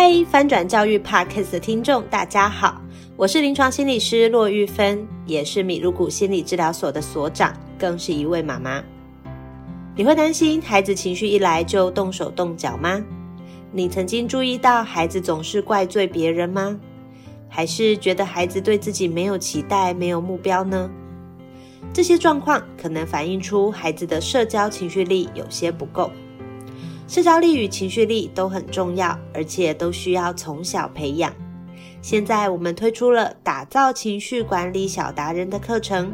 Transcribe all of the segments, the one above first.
嗨，翻转教育 Podcast 的听众，大家好，我是临床心理师骆玉芬，也是米露谷心理治疗所的所长，更是一位妈妈。你会担心孩子情绪一来就动手动脚吗？你曾经注意到孩子总是怪罪别人吗？还是觉得孩子对自己没有期待、没有目标呢？这些状况可能反映出孩子的社交情绪力有些不够。社交力与情绪力都很重要，而且都需要从小培养。现在我们推出了打造情绪管理小达人的课程，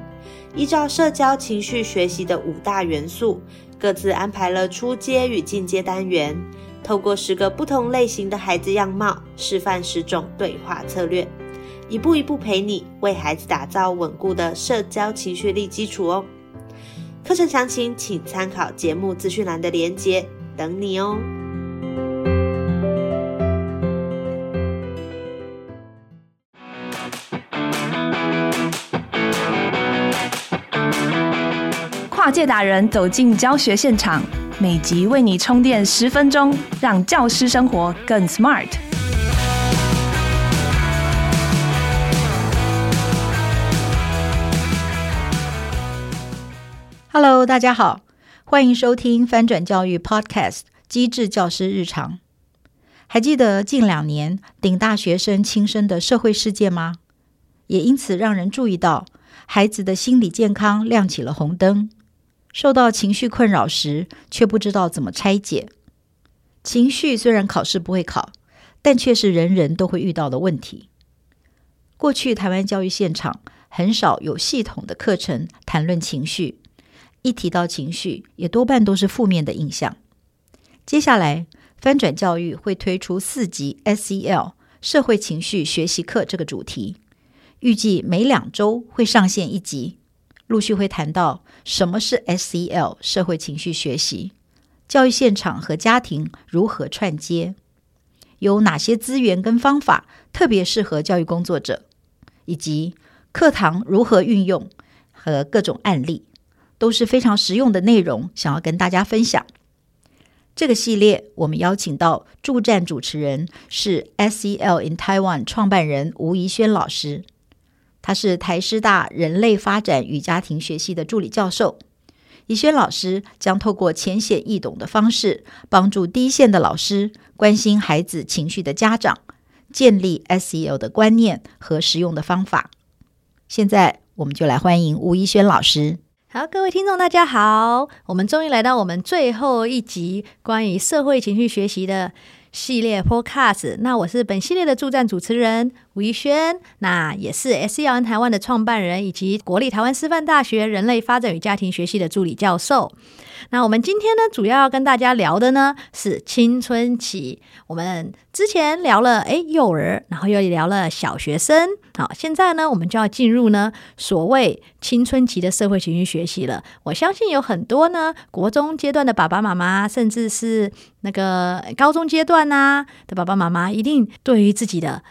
依照社交情绪学习的五大元素，各自安排了初阶与进阶单元，透过十个不同类型的孩子样貌，示范十种对话策略，一步一步陪你为孩子打造稳固的社交情绪力基础哦。课程详情请参考节目资讯栏的连接。等你哦！跨界达人走进教学现场，每集为你充电十分钟，让教师生活更 smart。Hello，大家好。欢迎收听翻转教育 Podcast《机智教师日常》。还记得近两年顶大学生轻生的社会事件吗？也因此让人注意到孩子的心理健康亮起了红灯。受到情绪困扰时，却不知道怎么拆解。情绪虽然考试不会考，但却是人人都会遇到的问题。过去台湾教育现场很少有系统的课程谈论情绪。一提到情绪，也多半都是负面的印象。接下来，翻转教育会推出四集 SEL 社会情绪学习课这个主题，预计每两周会上线一集，陆续会谈到什么是 SEL 社会情绪学习，教育现场和家庭如何串接，有哪些资源跟方法特别适合教育工作者，以及课堂如何运用和各种案例。都是非常实用的内容，想要跟大家分享。这个系列我们邀请到助战主持人是 SEL in Taiwan 创办人吴怡轩老师，他是台师大人类发展与家庭学系的助理教授。怡轩老师将透过浅显易懂的方式，帮助第一线的老师、关心孩子情绪的家长，建立 SEL 的观念和实用的方法。现在我们就来欢迎吴怡轩老师。好，各位听众，大家好，我们终于来到我们最后一集关于社会情绪学习的系列 Podcast。那我是本系列的助战主持人吴怡轩，那也是 SEL in 台湾的创办人，以及国立台湾师范大学人类发展与家庭学系的助理教授。那我们今天呢，主要要跟大家聊的呢是青春期。我们之前聊了诶幼儿，然后又聊了小学生。好，现在呢，我们就要进入呢所谓青春期的社会情绪学习了。我相信有很多呢国中阶段的爸爸妈妈，甚至是那个高中阶段啊的爸爸妈妈，一定对于自己的。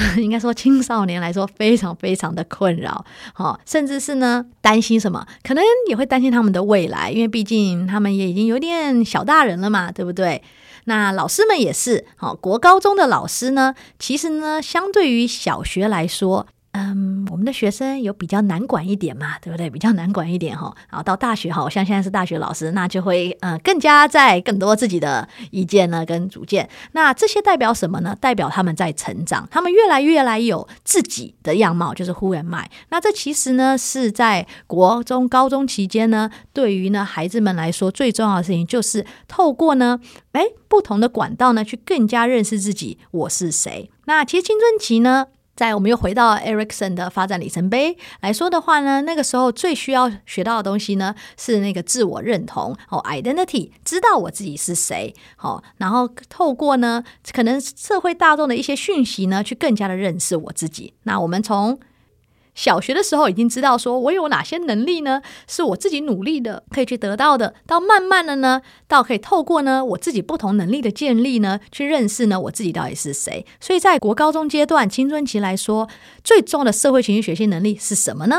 应该说，青少年来说非常非常的困扰，好，甚至是呢担心什么，可能也会担心他们的未来，因为毕竟他们也已经有点小大人了嘛，对不对？那老师们也是，好，国高中的老师呢，其实呢，相对于小学来说。嗯，我们的学生有比较难管一点嘛，对不对？比较难管一点哈。然后到大学哈，像现在是大学老师，那就会嗯更加在更多自己的意见呢跟主见。那这些代表什么呢？代表他们在成长，他们越来越来有自己的样貌，就是 Who am I。那这其实呢是在国中、高中期间呢，对于呢孩子们来说最重要的事情，就是透过呢哎不同的管道呢，去更加认识自己，我是谁。那其实青春期呢。在我们又回到 Erikson 的发展里程碑来说的话呢，那个时候最需要学到的东西呢，是那个自我认同哦，identity，知道我自己是谁，好，然后透过呢，可能社会大众的一些讯息呢，去更加的认识我自己。那我们从小学的时候已经知道，说我有哪些能力呢？是我自己努力的可以去得到的。到慢慢的呢，到可以透过呢我自己不同能力的建立呢，去认识呢我自己到底是谁。所以在国高中阶段青春期来说，最重要的社会情绪学习能力是什么呢？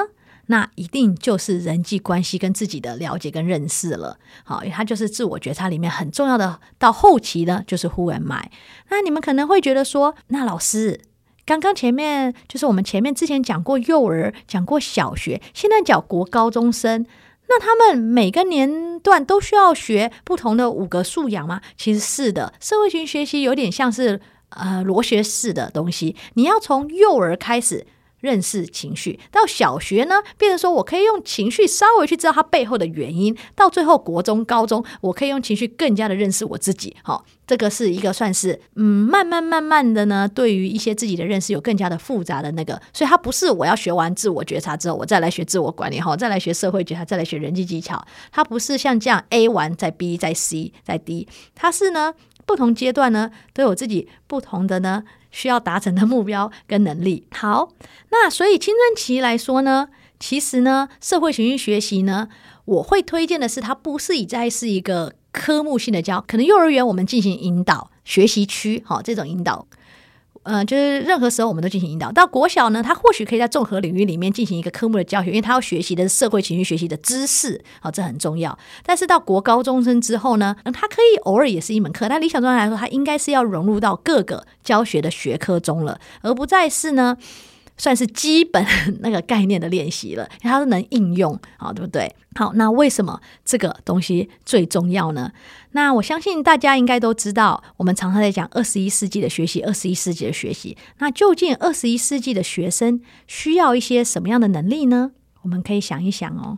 那一定就是人际关系跟自己的了解跟认识了。好，它就是自我觉察里面很重要的。到后期呢，就是 Who am I？那你们可能会觉得说，那老师刚刚前面就是我们前面之前讲过幼儿，讲过小学，现在讲国高中生，那他们每个年段都需要学不同的五个素养吗？其实是的，社会型学习有点像是呃螺旋式的东西，你要从幼儿开始。认识情绪，到小学呢，变成说我可以用情绪稍微去知道它背后的原因，到最后国中、高中，我可以用情绪更加的认识我自己。好，这个是一个算是嗯，慢慢慢慢的呢，对于一些自己的认识有更加的复杂的那个，所以它不是我要学完自我觉察之后，我再来学自我管理，哈，再来学社会觉察，再来学人际技巧，它不是像这样 A 完再 B 再 C 再 D，它是呢，不同阶段呢都有自己不同的呢。需要达成的目标跟能力。好，那所以青春期来说呢，其实呢，社会情绪学习呢，我会推荐的是，它不是以在是一个科目性的教，可能幼儿园我们进行引导学习区，好，这种引导。嗯，就是任何时候我们都进行引导。到国小呢，他或许可以在综合领域里面进行一个科目的教学，因为他要学习的是社会情绪学习的知识，好，这很重要。但是到国高中生之后呢，嗯他可以偶尔也是一门课，但理想状态来说，他应该是要融入到各个教学的学科中了，而不再是呢。算是基本那个概念的练习了，它是能应用，好，对不对？好，那为什么这个东西最重要呢？那我相信大家应该都知道，我们常常在讲二十一世纪的学习，二十一世纪的学习。那究竟二十一世纪的学生需要一些什么样的能力呢？我们可以想一想哦。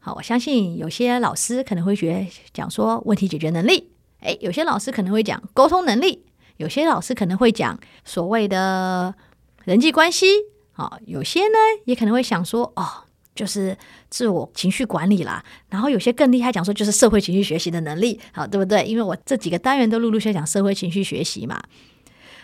好，我相信有些老师可能会觉得讲说问题解决能力，诶，有些老师可能会讲沟通能力，有些老师可能会讲所谓的。人际关系啊，有些呢也可能会想说，哦，就是自我情绪管理啦。然后有些更厉害，讲说就是社会情绪学习的能力，好，对不对？因为我这几个单元都陆陆续续讲社会情绪学习嘛。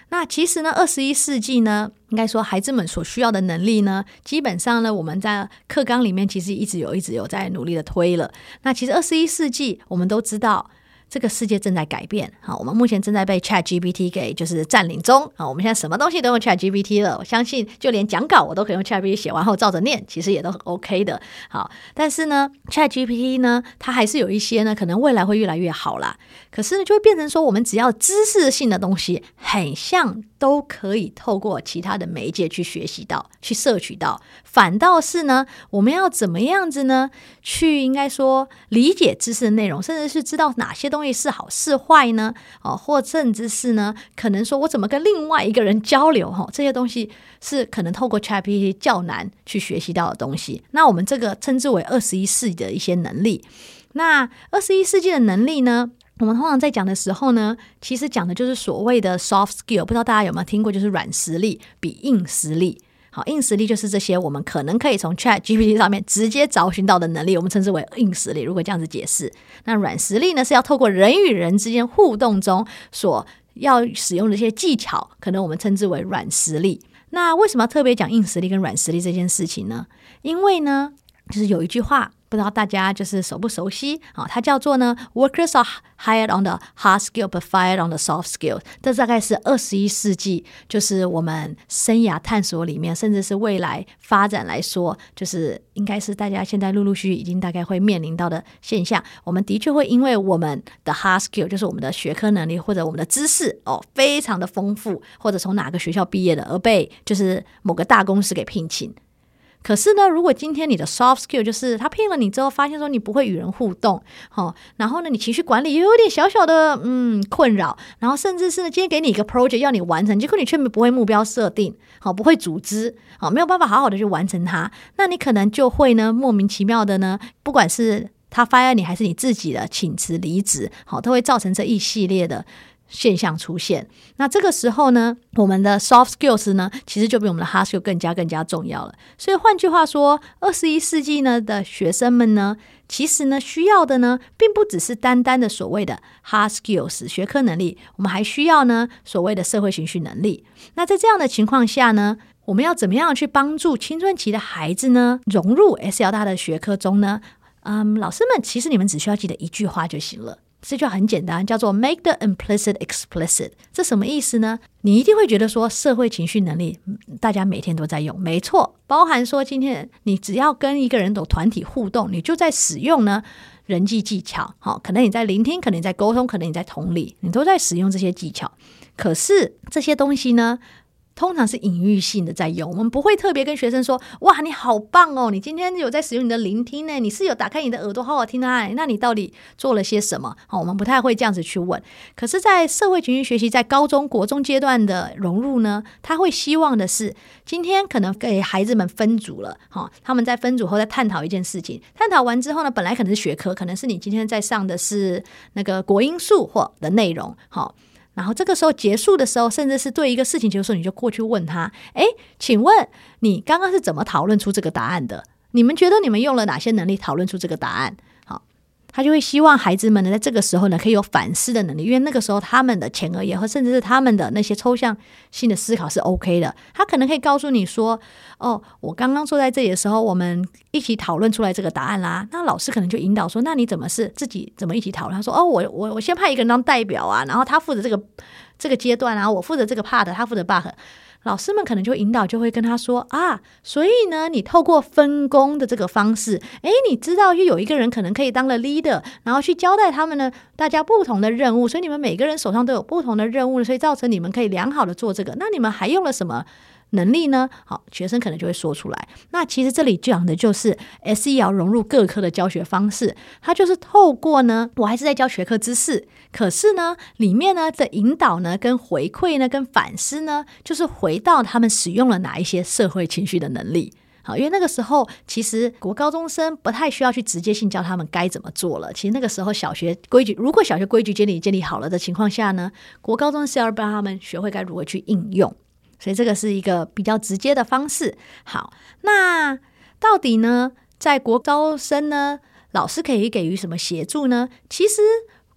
那其实呢，二十一世纪呢，应该说孩子们所需要的能力呢，基本上呢，我们在课纲里面其实一直有、一直有在努力的推了。那其实二十一世纪，我们都知道。这个世界正在改变，好，我们目前正在被 ChatGPT 给就是占领中，啊，我们现在什么东西都用 ChatGPT 了，我相信就连讲稿我都可以用 ChatGPT 写完后照着念，其实也都很 OK 的，好，但是呢，ChatGPT 呢，它还是有一些呢，可能未来会越来越好啦，可是呢，就会变成说，我们只要知识性的东西，很像都可以透过其他的媒介去学习到，去摄取到，反倒是呢，我们要怎么样子呢？去应该说理解知识的内容，甚至是知道哪些东。东西是好是坏呢？哦，或甚至是呢？可能说我怎么跟另外一个人交流？哈，这些东西是可能透过 ChatGPT 较难去学习到的东西。那我们这个称之为二十一世纪的一些能力。那二十一世纪的能力呢？我们通常在讲的时候呢，其实讲的就是所谓的 soft skill。不知道大家有没有听过？就是软实力比硬实力。好，硬实力就是这些我们可能可以从 Chat GPT 上面直接找寻到的能力，我们称之为硬实力。如果这样子解释，那软实力呢，是要透过人与人之间互动中所要使用的一些技巧，可能我们称之为软实力。那为什么要特别讲硬实力跟软实力这件事情呢？因为呢，就是有一句话。不知道大家就是熟不熟悉啊？它叫做呢，Workers are hired on the hard skill, but fired on the soft skill。这大概是二十一世纪，就是我们生涯探索里面，甚至是未来发展来说，就是应该是大家现在陆陆续续已经大概会面临到的现象。我们的确会因为我们的 hard skill，就是我们的学科能力或者我们的知识哦，非常的丰富，或者从哪个学校毕业的，而被就是某个大公司给聘请。可是呢，如果今天你的 soft skill 就是他聘了你之后，发现说你不会与人互动，好，然后呢，你情绪管理也有点小小的嗯困扰，然后甚至是呢，今天给你一个 project 要你完成，结果你却不会目标设定，好，不会组织，好，没有办法好好的去完成它，那你可能就会呢莫名其妙的呢，不管是他 fire 你还是你自己的请辞离职，好，都会造成这一系列的。现象出现，那这个时候呢，我们的 soft skills 呢，其实就比我们的 hard skill 更加更加重要了。所以换句话说，二十一世纪呢的学生们呢，其实呢需要的呢，并不只是单单的所谓的 hard skills 学科能力，我们还需要呢所谓的社会情绪能力。那在这样的情况下呢，我们要怎么样去帮助青春期的孩子呢，融入 SL 大的学科中呢？嗯，老师们，其实你们只需要记得一句话就行了。这就很简单，叫做 make the implicit explicit。这什么意思呢？你一定会觉得说，社会情绪能力大家每天都在用，没错，包含说今天你只要跟一个人有团体互动，你就在使用呢人际技巧。好，可能你在聆听，可能你在沟通，可能你在同理，你都在使用这些技巧。可是这些东西呢，通常是隐喻性的在用，我们不会特别跟学生说：“哇，你好棒哦，你今天有在使用你的聆听呢，你是有打开你的耳朵好好听啊，那你到底做了些什么？”好，我们不太会这样子去问。可是，在社会情绪学习在高中国中阶段的融入呢，他会希望的是，今天可能给孩子们分组了，哈，他们在分组后再探讨一件事情，探讨完之后呢，本来可能是学科，可能是你今天在上的是那个国英数或的内容，好。然后这个时候结束的时候，甚至是对一个事情结束，你就过去问他：“哎，请问你刚刚是怎么讨论出这个答案的？你们觉得你们用了哪些能力讨论出这个答案？”他就会希望孩子们呢，在这个时候呢，可以有反思的能力，因为那个时候他们的前额叶和甚至是他们的那些抽象性的思考是 OK 的。他可能可以告诉你说：“哦，我刚刚坐在这里的时候，我们一起讨论出来这个答案啦。”那老师可能就引导说：“那你怎么是自己怎么一起讨论？”他说：“哦，我我我先派一个人当代表啊，然后他负责这个这个阶段啊，我负责这个 part，他负责 bug。”老师们可能就引导，就会跟他说啊，所以呢，你透过分工的这个方式，诶，你知道，又有一个人可能可以当了 leader，然后去交代他们呢，大家不同的任务，所以你们每个人手上都有不同的任务，所以造成你们可以良好的做这个。那你们还用了什么？能力呢？好，学生可能就会说出来。那其实这里讲的就是 SEL 融入各科的教学方式，它就是透过呢，我还是在教学科知识，可是呢，里面呢的引导呢，跟回馈呢，跟反思呢，就是回到他们使用了哪一些社会情绪的能力。好，因为那个时候其实国高中生不太需要去直接性教他们该怎么做了。其实那个时候小学规矩，如果小学规矩建立建立好了的情况下呢，国高中是要让他们学会该如何去应用。所以这个是一个比较直接的方式。好，那到底呢，在国高生呢，老师可以给予什么协助呢？其实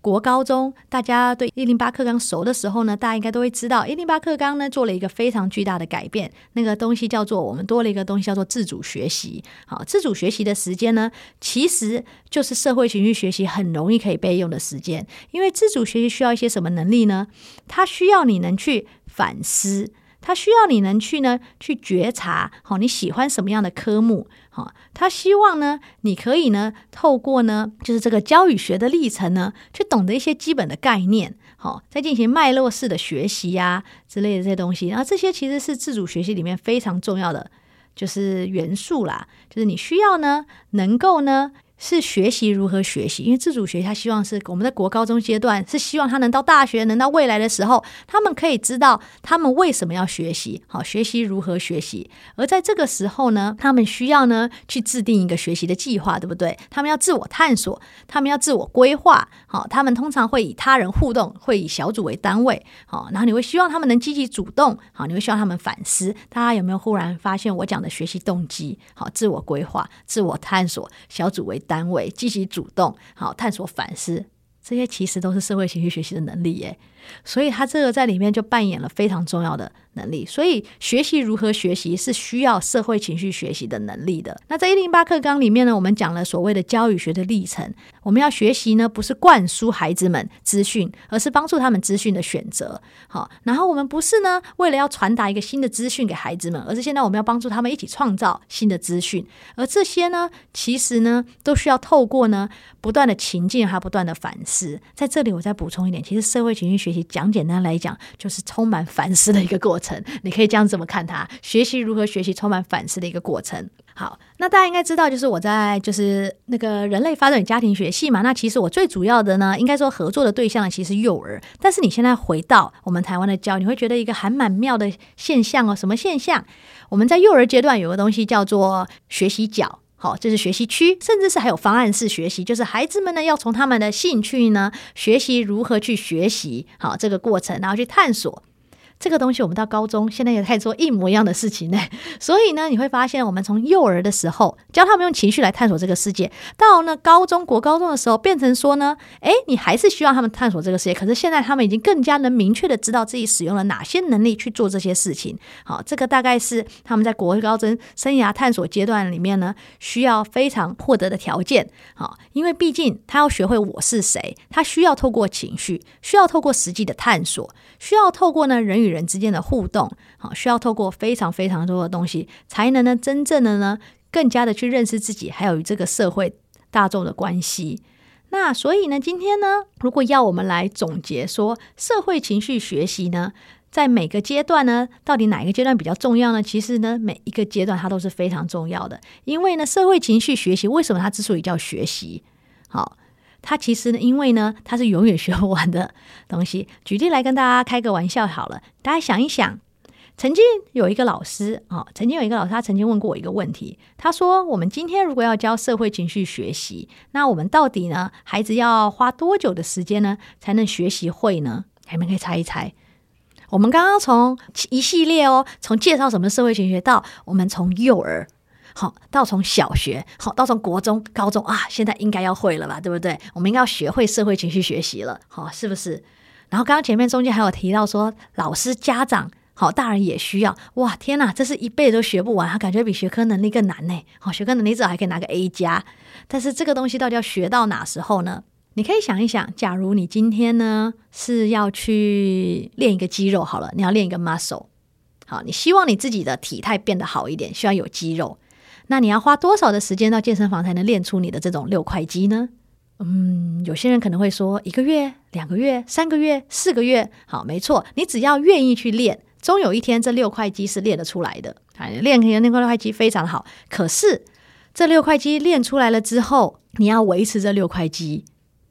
国高中大家对一零八课纲熟的时候呢，大家应该都会知道，一零八课纲呢做了一个非常巨大的改变。那个东西叫做我们多了一个东西叫做自主学习。好，自主学习的时间呢，其实就是社会情绪学习很容易可以备用的时间。因为自主学习需要一些什么能力呢？它需要你能去反思。他需要你能去呢，去觉察，好，你喜欢什么样的科目，好，他希望呢，你可以呢，透过呢，就是这个教与学的历程呢，去懂得一些基本的概念，好，再进行脉络式的学习呀之类的这些东西，然后这些其实是自主学习里面非常重要的，就是元素啦，就是你需要呢，能够呢。是学习如何学习，因为自主学习，他希望是我们在国高中阶段，是希望他能到大学，能到未来的时候，他们可以知道他们为什么要学习，好，学习如何学习。而在这个时候呢，他们需要呢去制定一个学习的计划，对不对？他们要自我探索，他们要自我规划，好，他们通常会以他人互动，会以小组为单位，好，然后你会希望他们能积极主动，好，你会希望他们反思。大家有没有忽然发现我讲的学习动机？好，自我规划、自我探索、小组为单单位积极主动，好，探索反思，这些其实都是社会情绪学习的能力耶。所以他这个在里面就扮演了非常重要的能力。所以学习如何学习是需要社会情绪学习的能力的。那在一零八课纲里面呢，我们讲了所谓的教育学的历程。我们要学习呢，不是灌输孩子们资讯，而是帮助他们资讯的选择。好，然后我们不是呢，为了要传达一个新的资讯给孩子们，而是现在我们要帮助他们一起创造新的资讯。而这些呢，其实呢，都需要透过呢，不断的情境还不断的反思。在这里，我再补充一点，其实社会情绪学习讲简单来讲，就是充满反思的一个过程。你可以这样怎么看它，学习如何学习，充满反思的一个过程。好，那大家应该知道，就是我在就是那个人类发展与家庭学系嘛。那其实我最主要的呢，应该说合作的对象，其实是幼儿。但是你现在回到我们台湾的教，你会觉得一个还蛮妙的现象哦。什么现象？我们在幼儿阶段有个东西叫做学习角，好，这是学习区，甚至是还有方案式学习，就是孩子们呢要从他们的兴趣呢学习如何去学习，好，这个过程，然后去探索。这个东西我们到高中现在也开始做一模一样的事情呢。所以呢，你会发现我们从幼儿的时候教他们用情绪来探索这个世界，到呢高中国高中的时候变成说呢，诶，你还是需要他们探索这个世界。可是现在他们已经更加能明确的知道自己使用了哪些能力去做这些事情。好，这个大概是他们在国高中生涯探索阶段里面呢，需要非常获得的条件。好，因为毕竟他要学会我是谁，他需要透过情绪，需要透过实际的探索，需要透过呢人与人之间的互动，好，需要透过非常非常多的东西，才能呢真正的呢更加的去认识自己，还有与这个社会大众的关系。那所以呢，今天呢，如果要我们来总结说社会情绪学习呢，在每个阶段呢，到底哪一个阶段比较重要呢？其实呢，每一个阶段它都是非常重要的，因为呢，社会情绪学习为什么它之所以叫学习？好。它其实呢，因为呢，它是永远学不完的东西。举例来跟大家开个玩笑好了，大家想一想，曾经有一个老师啊、哦，曾经有一个老师，他曾经问过我一个问题，他说：“我们今天如果要教社会情绪学习，那我们到底呢，孩子要花多久的时间呢，才能学习会呢？”你们可以猜一猜。我们刚刚从一系列哦，从介绍什么社会情绪到我们从幼儿。好，到从小学，好，到从国中、高中啊，现在应该要会了吧，对不对？我们应该要学会社会情绪学习了，好，是不是？然后刚刚前面中间还有提到说，老师、家长，好，大人也需要。哇，天哪，这是一辈子都学不完，他感觉比学科能力更难呢。好，学科能力至少还可以拿个 A 加，但是这个东西到底要学到哪时候呢？你可以想一想，假如你今天呢是要去练一个肌肉，好了，你要练一个 muscle，好，你希望你自己的体态变得好一点，需要有肌肉。那你要花多少的时间到健身房才能练出你的这种六块肌呢？嗯，有些人可能会说一个月、两个月、三个月、四个月。好，没错，你只要愿意去练，终有一天这六块肌是练得出来的。啊，练肯定那块六块肌非常好。可是这六块肌练出来了之后，你要维持这六块肌，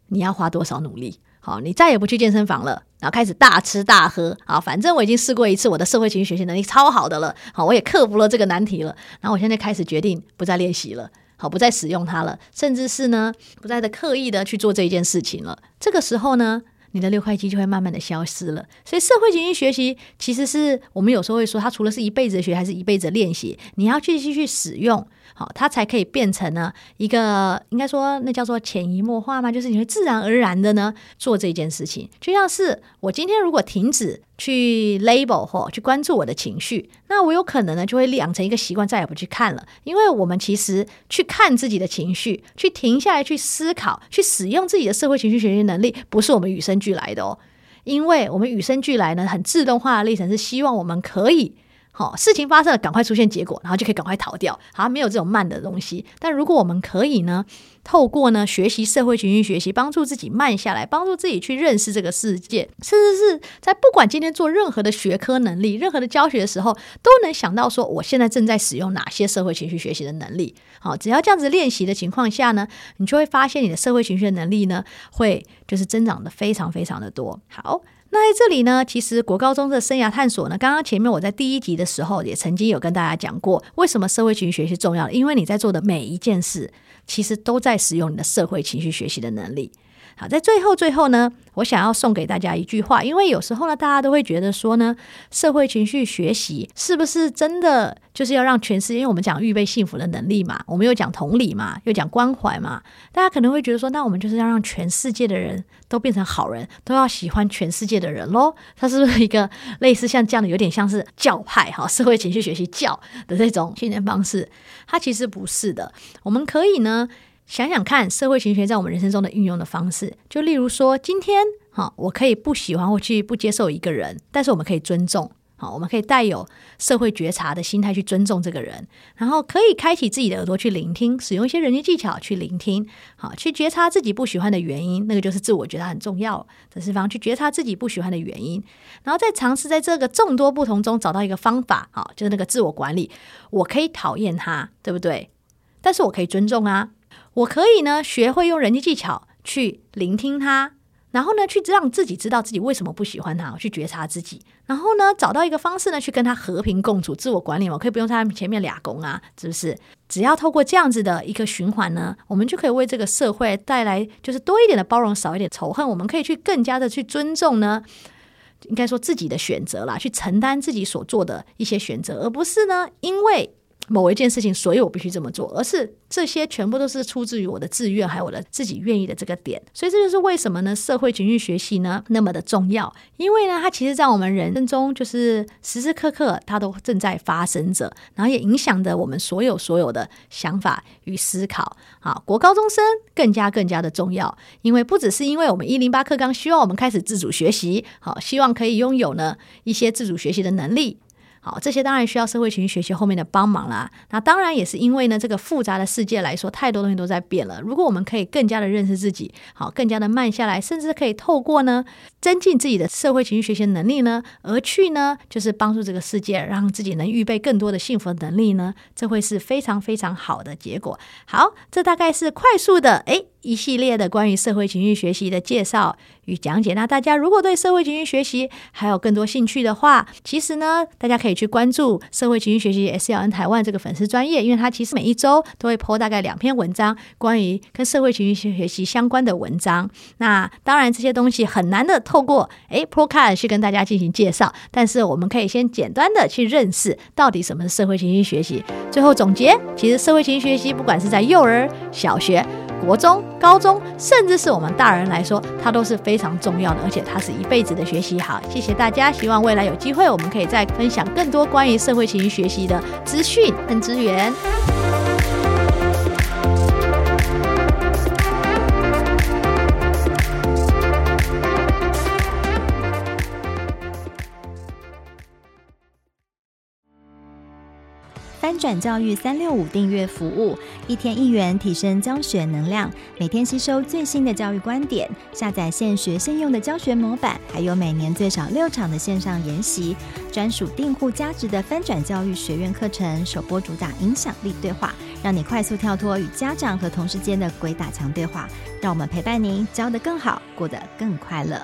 你要花多少努力？好，你再也不去健身房了，然后开始大吃大喝。啊，反正我已经试过一次，我的社会情绪学习能力超好的了。好，我也克服了这个难题了。然后我现在开始决定不再练习了，好，不再使用它了，甚至是呢，不再的刻意的去做这一件事情了。这个时候呢，你的六块肌就会慢慢的消失了。所以，社会情绪学习其实是我们有时候会说，它除了是一辈子学，还是一辈子练习。你要继续去使用。好，它才可以变成呢一个，应该说那叫做潜移默化嘛，就是你会自然而然的呢做这件事情。就像是我今天如果停止去 label 或去关注我的情绪，那我有可能呢就会养成一个习惯，再也不去看了。因为我们其实去看自己的情绪，去停下来去思考，去使用自己的社会情绪学习能力，不是我们与生俱来的哦。因为我们与生俱来呢，很自动化的历程是希望我们可以。好，事情发生了，赶快出现结果，然后就可以赶快逃掉。好，没有这种慢的东西。但如果我们可以呢，透过呢学习社会情绪学习，帮助自己慢下来，帮助自己去认识这个世界，甚至是在不管今天做任何的学科能力、任何的教学的时候，都能想到说，我现在正在使用哪些社会情绪学习的能力。好，只要这样子练习的情况下呢，你就会发现你的社会情绪的能力呢，会就是增长的非常非常的多。好。那在这里呢，其实国高中的生涯探索呢，刚刚前面我在第一集的时候也曾经有跟大家讲过，为什么社会情绪学习重要？因为你在做的每一件事，其实都在使用你的社会情绪学习的能力。好，在最后最后呢，我想要送给大家一句话，因为有时候呢，大家都会觉得说呢，社会情绪学习是不是真的就是要让全世界？因为我们讲预备幸福的能力嘛，我们又讲同理嘛，又讲关怀嘛，大家可能会觉得说，那我们就是要让全世界的人都变成好人，都要喜欢全世界的人喽？它是不是一个类似像这样的，有点像是教派哈，社会情绪学习教的这种训练方式？它其实不是的，我们可以呢。想想看，社会情绪学在我们人生中的运用的方式，就例如说，今天哈，我可以不喜欢或去不接受一个人，但是我们可以尊重，好，我们可以带有社会觉察的心态去尊重这个人，然后可以开启自己的耳朵去聆听，使用一些人际技巧去聆听，好，去觉察自己不喜欢的原因，那个就是自我觉察很重要的地方，去觉察自己不喜欢的原因，然后再尝试在这个众多不同中找到一个方法，好，就是那个自我管理，我可以讨厌他，对不对？但是我可以尊重啊。我可以呢，学会用人际技巧去聆听他，然后呢，去让自己知道自己为什么不喜欢他，去觉察自己，然后呢，找到一个方式呢，去跟他和平共处，自我管理嘛，我可以不用在他前面俩攻啊，是不是？只要透过这样子的一个循环呢，我们就可以为这个社会带来就是多一点的包容，少一点仇恨。我们可以去更加的去尊重呢。应该说自己的选择啦，去承担自己所做的一些选择，而不是呢，因为。某一件事情，所以我必须这么做，而是这些全部都是出自于我的自愿，还有我的自己愿意的这个点。所以这就是为什么呢？社会情绪学习呢那么的重要，因为呢，它其实在我们人生中就是时时刻刻它都正在发生着，然后也影响着我们所有所有的想法与思考。好，国高中生更加更加的重要，因为不只是因为我们一零八课纲希望我们开始自主学习，好，希望可以拥有呢一些自主学习的能力。好，这些当然需要社会情绪学习后面的帮忙啦。那当然也是因为呢，这个复杂的世界来说，太多东西都在变了。如果我们可以更加的认识自己，好，更加的慢下来，甚至可以透过呢，增进自己的社会情绪学习能力呢，而去呢，就是帮助这个世界，让自己能预备更多的幸福的能力呢，这会是非常非常好的结果。好，这大概是快速的，诶。一系列的关于社会情绪学习的介绍与讲解。那大家如果对社会情绪学习还有更多兴趣的话，其实呢，大家可以去关注社会情绪学习 SLN 台湾这个粉丝专业，因为它其实每一周都会 po 大概两篇文章，关于跟社会情绪学习相关的文章。那当然这些东西很难的透过诶 Podcast 去跟大家进行介绍，但是我们可以先简单的去认识到底什么是社会情绪学习。最后总结，其实社会情绪学习不管是在幼儿、小学。国中、高中，甚至是我们大人来说，它都是非常重要的，而且它是一辈子的学习。好，谢谢大家，希望未来有机会，我们可以再分享更多关于社会情绪学习的资讯跟资源。转教育三六五订阅服务，一天一元提升教学能量，每天吸收最新的教育观点，下载现学现用的教学模板，还有每年最少六场的线上研习，专属订户价值的翻转教育学院课程，首播主打影响力对话，让你快速跳脱与家长和同事间的鬼打墙对话，让我们陪伴您教得更好，过得更快乐。